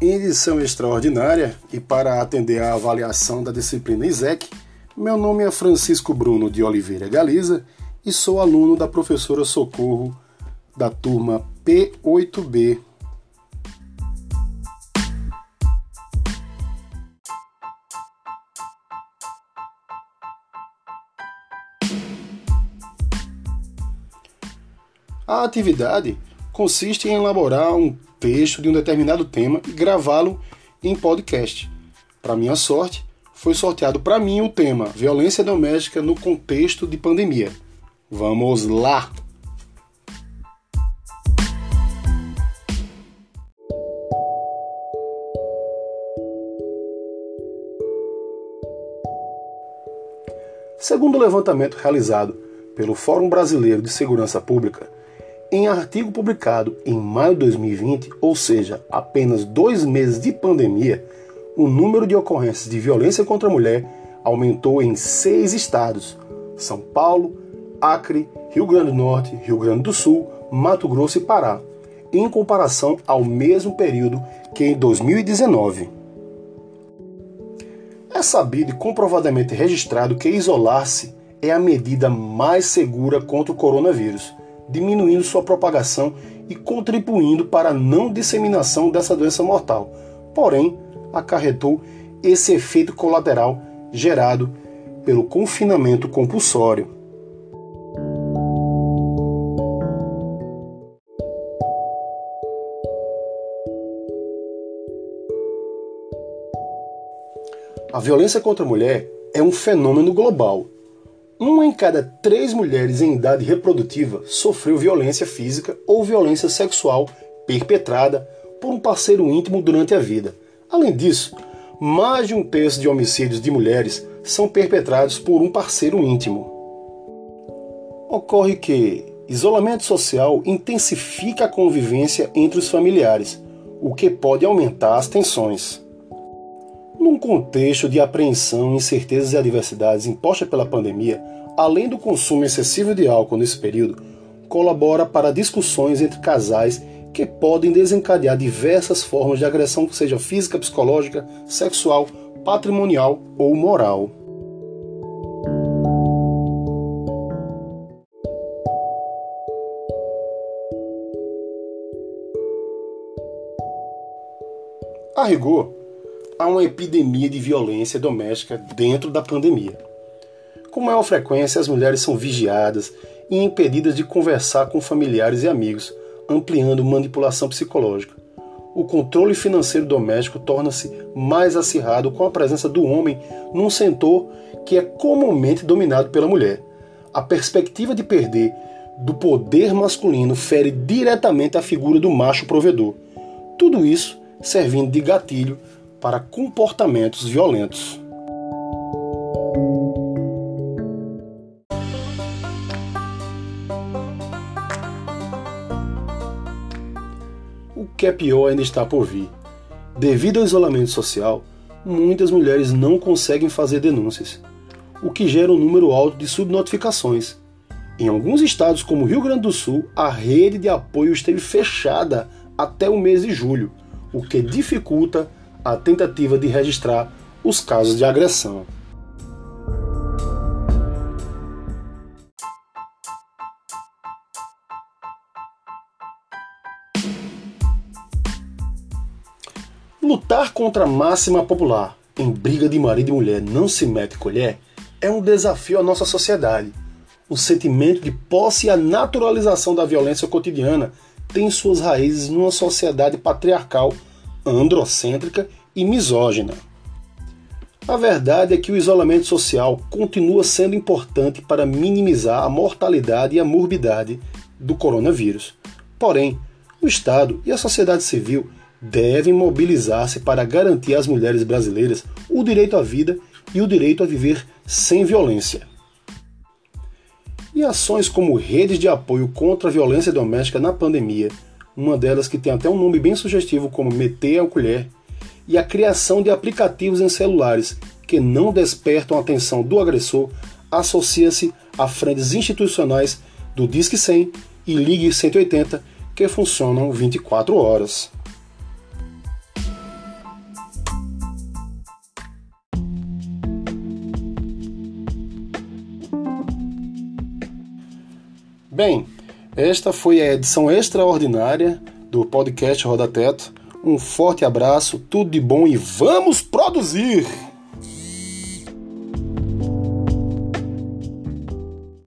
Edição extraordinária e para atender à avaliação da disciplina ISEC, meu nome é Francisco Bruno de Oliveira Galiza e sou aluno da professora Socorro da turma P8B. A atividade consiste em elaborar um texto de um determinado tema e gravá-lo em podcast. Para minha sorte, foi sorteado para mim o tema Violência Doméstica no contexto de pandemia. Vamos lá! Segundo o levantamento realizado pelo Fórum Brasileiro de Segurança Pública, em artigo publicado em maio de 2020, ou seja, apenas dois meses de pandemia, o número de ocorrências de violência contra a mulher aumentou em seis estados: São Paulo, Acre, Rio Grande do Norte, Rio Grande do Sul, Mato Grosso e Pará, em comparação ao mesmo período que em 2019. É sabido e comprovadamente registrado que isolar-se é a medida mais segura contra o coronavírus diminuindo sua propagação e contribuindo para a não disseminação dessa doença mortal. Porém, acarretou esse efeito colateral gerado pelo confinamento compulsório. A violência contra a mulher é um fenômeno global uma em cada três mulheres em idade reprodutiva sofreu violência física ou violência sexual perpetrada por um parceiro íntimo durante a vida. Além disso, mais de um terço de homicídios de mulheres são perpetrados por um parceiro íntimo. Ocorre que isolamento social intensifica a convivência entre os familiares, o que pode aumentar as tensões. Num contexto de apreensão, incertezas e adversidades imposta pela pandemia, além do consumo excessivo de álcool nesse período, colabora para discussões entre casais que podem desencadear diversas formas de agressão, seja física, psicológica, sexual, patrimonial ou moral. A rigor, há uma epidemia de violência doméstica dentro da pandemia. Com maior frequência, as mulheres são vigiadas e impedidas de conversar com familiares e amigos, ampliando manipulação psicológica. O controle financeiro doméstico torna-se mais acirrado com a presença do homem num setor que é comumente dominado pela mulher. A perspectiva de perder do poder masculino fere diretamente a figura do macho provedor. Tudo isso servindo de gatilho para comportamentos violentos. O que é pior ainda está por vir. Devido ao isolamento social, muitas mulheres não conseguem fazer denúncias, o que gera um número alto de subnotificações. Em alguns estados, como Rio Grande do Sul, a rede de apoio esteve fechada até o mês de julho, o que dificulta a tentativa de registrar os casos de agressão. Lutar contra a máxima popular em briga de marido e mulher não se mete colher é um desafio à nossa sociedade. O sentimento de posse e a naturalização da violência cotidiana tem suas raízes numa sociedade patriarcal androcêntrica e misógina. A verdade é que o isolamento social continua sendo importante para minimizar a mortalidade e a morbidade do coronavírus. Porém, o Estado e a sociedade civil devem mobilizar-se para garantir às mulheres brasileiras o direito à vida e o direito a viver sem violência. E ações como redes de apoio contra a violência doméstica na pandemia uma delas que tem até um nome bem sugestivo como Meter a Colher, e a criação de aplicativos em celulares que não despertam a atenção do agressor associa-se a frentes institucionais do Disque 100 e Ligue 180 que funcionam 24 horas. Bem, esta foi a edição extraordinária do podcast Roda Teto. Um forte abraço, tudo de bom e vamos produzir!